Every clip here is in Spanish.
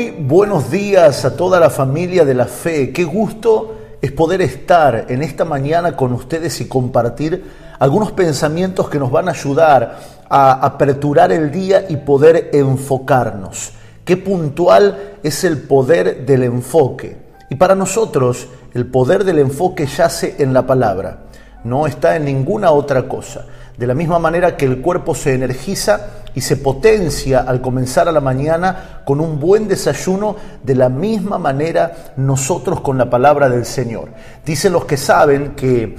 Muy buenos días a toda la familia de la fe. Qué gusto es poder estar en esta mañana con ustedes y compartir algunos pensamientos que nos van a ayudar a aperturar el día y poder enfocarnos. Qué puntual es el poder del enfoque. Y para nosotros el poder del enfoque yace en la palabra, no está en ninguna otra cosa. De la misma manera que el cuerpo se energiza y se potencia al comenzar a la mañana con un buen desayuno, de la misma manera nosotros con la palabra del Señor. Dicen los que saben que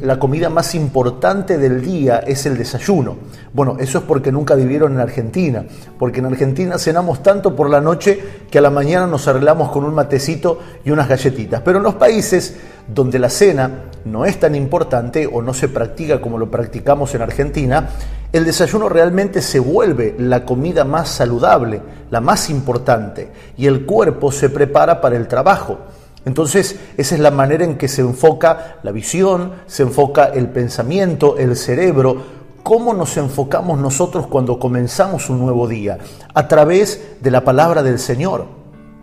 la comida más importante del día es el desayuno. Bueno, eso es porque nunca vivieron en Argentina, porque en Argentina cenamos tanto por la noche que a la mañana nos arreglamos con un matecito y unas galletitas. Pero en los países donde la cena no es tan importante o no se practica como lo practicamos en Argentina, el desayuno realmente se vuelve la comida más saludable, la más importante, y el cuerpo se prepara para el trabajo. Entonces, esa es la manera en que se enfoca la visión, se enfoca el pensamiento, el cerebro. ¿Cómo nos enfocamos nosotros cuando comenzamos un nuevo día? A través de la palabra del Señor.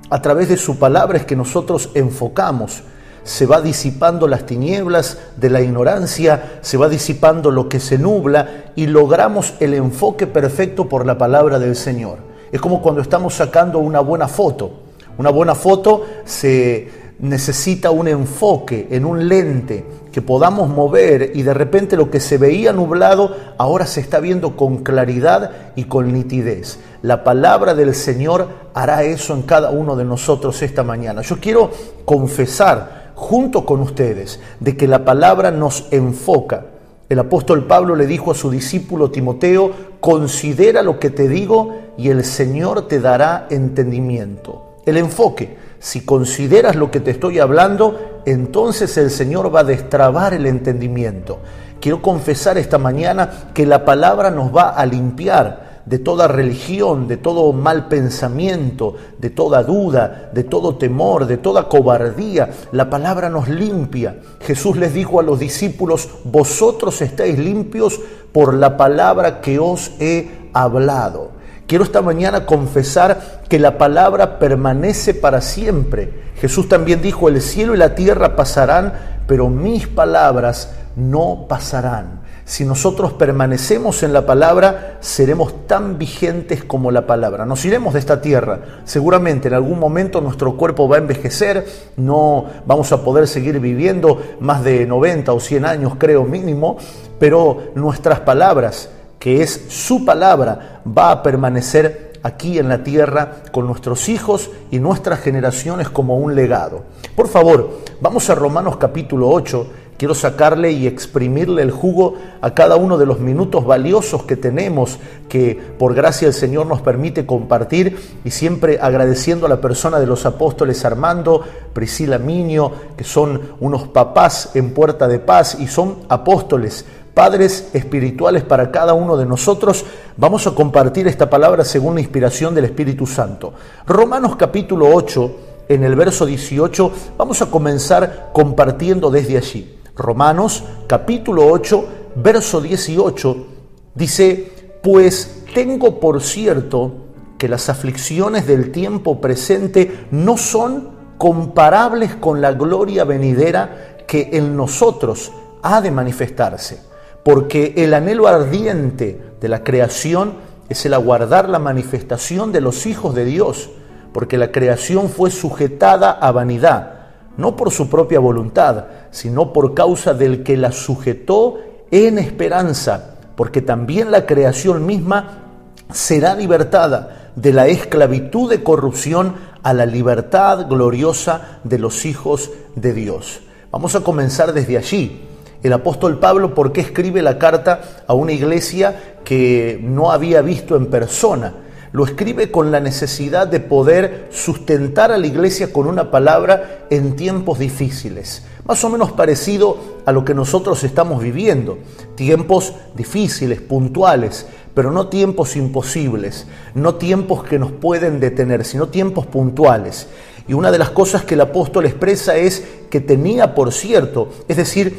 A través de su palabra es que nosotros enfocamos. Se va disipando las tinieblas de la ignorancia, se va disipando lo que se nubla y logramos el enfoque perfecto por la palabra del Señor. Es como cuando estamos sacando una buena foto. Una buena foto se necesita un enfoque en un lente que podamos mover y de repente lo que se veía nublado ahora se está viendo con claridad y con nitidez. La palabra del Señor hará eso en cada uno de nosotros esta mañana. Yo quiero confesar junto con ustedes de que la palabra nos enfoca. El apóstol Pablo le dijo a su discípulo Timoteo, considera lo que te digo y el Señor te dará entendimiento. El enfoque si consideras lo que te estoy hablando, entonces el Señor va a destrabar el entendimiento. Quiero confesar esta mañana que la palabra nos va a limpiar de toda religión, de todo mal pensamiento, de toda duda, de todo temor, de toda cobardía. La palabra nos limpia. Jesús les dijo a los discípulos, vosotros estáis limpios por la palabra que os he hablado. Quiero esta mañana confesar que la palabra permanece para siempre. Jesús también dijo, el cielo y la tierra pasarán, pero mis palabras no pasarán. Si nosotros permanecemos en la palabra, seremos tan vigentes como la palabra. Nos iremos de esta tierra. Seguramente en algún momento nuestro cuerpo va a envejecer, no vamos a poder seguir viviendo más de 90 o 100 años, creo mínimo, pero nuestras palabras que es su palabra, va a permanecer aquí en la tierra con nuestros hijos y nuestras generaciones como un legado. Por favor, vamos a Romanos capítulo 8. Quiero sacarle y exprimirle el jugo a cada uno de los minutos valiosos que tenemos, que por gracia el Señor nos permite compartir y siempre agradeciendo a la persona de los apóstoles Armando, Priscila Miño, que son unos papás en Puerta de Paz y son apóstoles padres espirituales para cada uno de nosotros, vamos a compartir esta palabra según la inspiración del Espíritu Santo. Romanos capítulo 8, en el verso 18, vamos a comenzar compartiendo desde allí. Romanos capítulo 8, verso 18, dice, pues tengo por cierto que las aflicciones del tiempo presente no son comparables con la gloria venidera que en nosotros ha de manifestarse porque el anhelo ardiente de la creación es el aguardar la manifestación de los hijos de Dios, porque la creación fue sujetada a vanidad, no por su propia voluntad, sino por causa del que la sujetó en esperanza, porque también la creación misma será libertada de la esclavitud de corrupción a la libertad gloriosa de los hijos de Dios. Vamos a comenzar desde allí el apóstol Pablo por qué escribe la carta a una iglesia que no había visto en persona. Lo escribe con la necesidad de poder sustentar a la iglesia con una palabra en tiempos difíciles, más o menos parecido a lo que nosotros estamos viviendo. Tiempos difíciles, puntuales, pero no tiempos imposibles, no tiempos que nos pueden detener, sino tiempos puntuales. Y una de las cosas que el apóstol expresa es que tenía por cierto, es decir,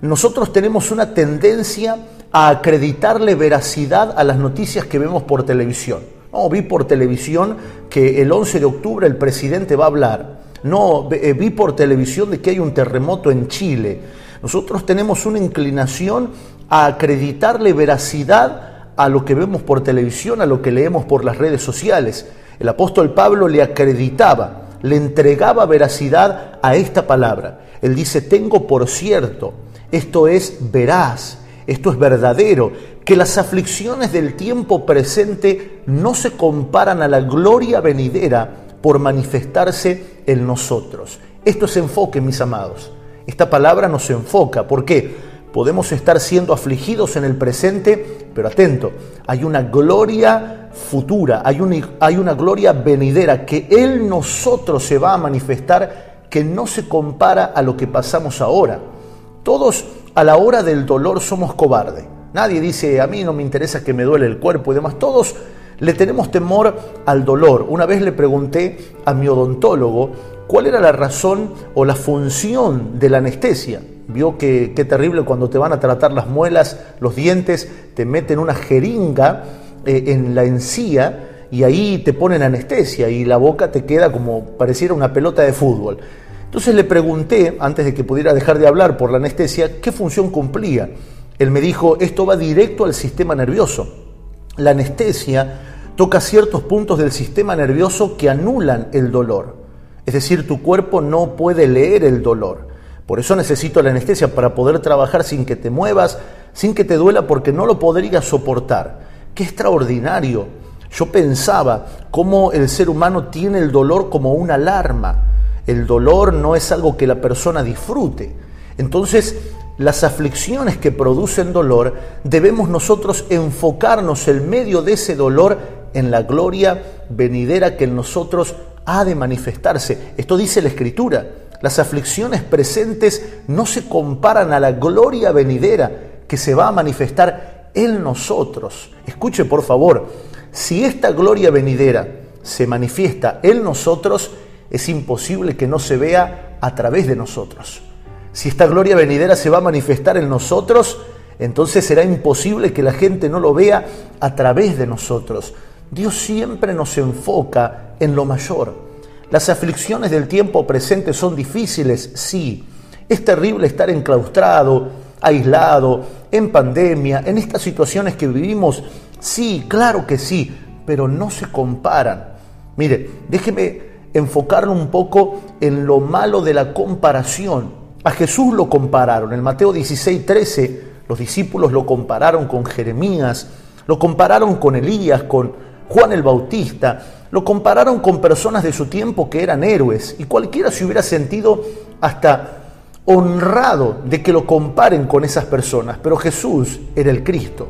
nosotros tenemos una tendencia a acreditarle veracidad a las noticias que vemos por televisión. No, vi por televisión que el 11 de octubre el presidente va a hablar. No, eh, vi por televisión de que hay un terremoto en Chile. Nosotros tenemos una inclinación a acreditarle veracidad a lo que vemos por televisión, a lo que leemos por las redes sociales. El apóstol Pablo le acreditaba, le entregaba veracidad a esta palabra. Él dice, tengo por cierto, esto es veraz, esto es verdadero, que las aflicciones del tiempo presente no se comparan a la gloria venidera por manifestarse en nosotros. Esto es enfoque, mis amados. Esta palabra nos enfoca. ¿Por qué? Podemos estar siendo afligidos en el presente, pero atento, hay una gloria futura, hay una, gloria venidera que Él nosotros se va a manifestar que no se compara a lo que pasamos ahora. Todos a la hora del dolor somos cobardes. Nadie dice, a mí no me interesa que me duele el cuerpo y demás. Todos le tenemos temor al dolor. Una vez le pregunté a mi odontólogo cuál era la razón o la función de la anestesia. Vio que qué terrible cuando te van a tratar las muelas, los dientes, te meten una jeringa eh, en la encía y ahí te ponen anestesia y la boca te queda como pareciera una pelota de fútbol. Entonces le pregunté, antes de que pudiera dejar de hablar por la anestesia, qué función cumplía. Él me dijo, esto va directo al sistema nervioso. La anestesia toca ciertos puntos del sistema nervioso que anulan el dolor. Es decir, tu cuerpo no puede leer el dolor. Por eso necesito la anestesia para poder trabajar sin que te muevas, sin que te duela, porque no lo podría soportar. Qué extraordinario. Yo pensaba cómo el ser humano tiene el dolor como una alarma el dolor no es algo que la persona disfrute. Entonces, las aflicciones que producen dolor, debemos nosotros enfocarnos en medio de ese dolor en la gloria venidera que en nosotros ha de manifestarse. Esto dice la Escritura. Las aflicciones presentes no se comparan a la gloria venidera que se va a manifestar en nosotros. Escuche por favor, si esta gloria venidera se manifiesta en nosotros, es imposible que no se vea a través de nosotros. Si esta gloria venidera se va a manifestar en nosotros, entonces será imposible que la gente no lo vea a través de nosotros. Dios siempre nos enfoca en lo mayor. Las aflicciones del tiempo presente son difíciles, sí. Es terrible estar enclaustrado, aislado, en pandemia, en estas situaciones que vivimos, sí, claro que sí, pero no se comparan. Mire, déjeme enfocarlo un poco en lo malo de la comparación. A Jesús lo compararon. En Mateo 16, 13, los discípulos lo compararon con Jeremías, lo compararon con Elías, con Juan el Bautista, lo compararon con personas de su tiempo que eran héroes y cualquiera se hubiera sentido hasta honrado de que lo comparen con esas personas, pero Jesús era el Cristo.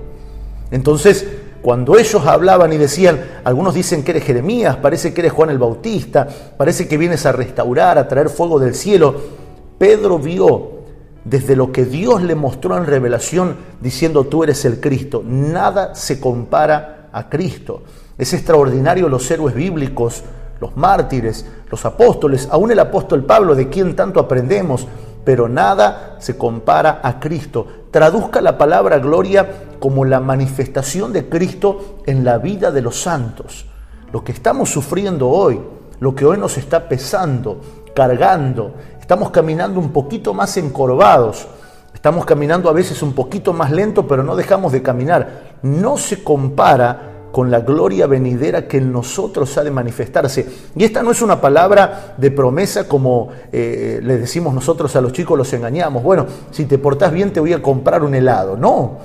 Entonces, cuando ellos hablaban y decían, algunos dicen que eres Jeremías, parece que eres Juan el Bautista, parece que vienes a restaurar, a traer fuego del cielo, Pedro vio desde lo que Dios le mostró en revelación diciendo tú eres el Cristo. Nada se compara a Cristo. Es extraordinario los héroes bíblicos, los mártires, los apóstoles, aún el apóstol Pablo, de quien tanto aprendemos, pero nada se compara a Cristo. Traduzca la palabra gloria como la manifestación de Cristo en la vida de los santos. Lo que estamos sufriendo hoy, lo que hoy nos está pesando, cargando, estamos caminando un poquito más encorvados, estamos caminando a veces un poquito más lento, pero no dejamos de caminar. No se compara con la gloria venidera que en nosotros ha de manifestarse. Y esta no es una palabra de promesa como eh, le decimos nosotros a los chicos, los engañamos. Bueno, si te portás bien te voy a comprar un helado. No,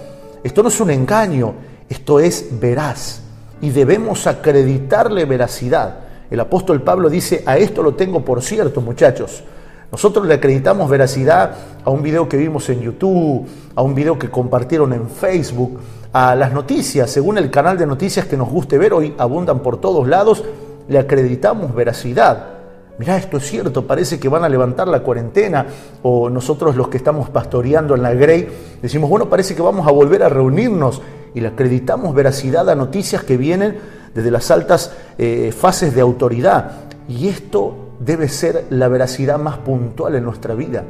esto no es un engaño, esto es veraz. Y debemos acreditarle veracidad. El apóstol Pablo dice, a esto lo tengo por cierto, muchachos. Nosotros le acreditamos veracidad a un video que vimos en YouTube, a un video que compartieron en Facebook, a las noticias, según el canal de noticias que nos guste ver, hoy abundan por todos lados, le acreditamos veracidad. Mirá, esto es cierto, parece que van a levantar la cuarentena, o nosotros los que estamos pastoreando en la Grey, decimos, bueno, parece que vamos a volver a reunirnos, y le acreditamos veracidad a noticias que vienen desde las altas eh, fases de autoridad. Y esto debe ser la veracidad más puntual en nuestra vida.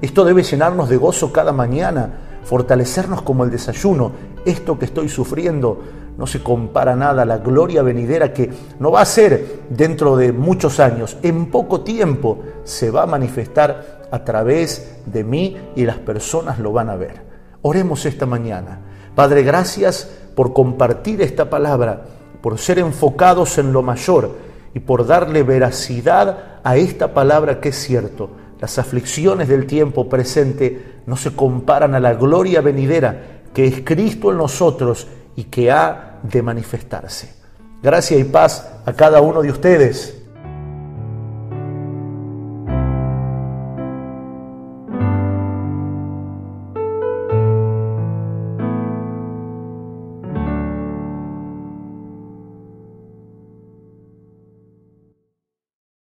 Esto debe llenarnos de gozo cada mañana, fortalecernos como el desayuno. Esto que estoy sufriendo no se compara nada a la gloria venidera que no va a ser dentro de muchos años, en poco tiempo se va a manifestar a través de mí y las personas lo van a ver. Oremos esta mañana. Padre, gracias por compartir esta palabra, por ser enfocados en lo mayor y por darle veracidad a esta palabra que es cierto. Las aflicciones del tiempo presente no se comparan a la gloria venidera que es Cristo en nosotros y que ha de manifestarse. Gracia y paz a cada uno de ustedes.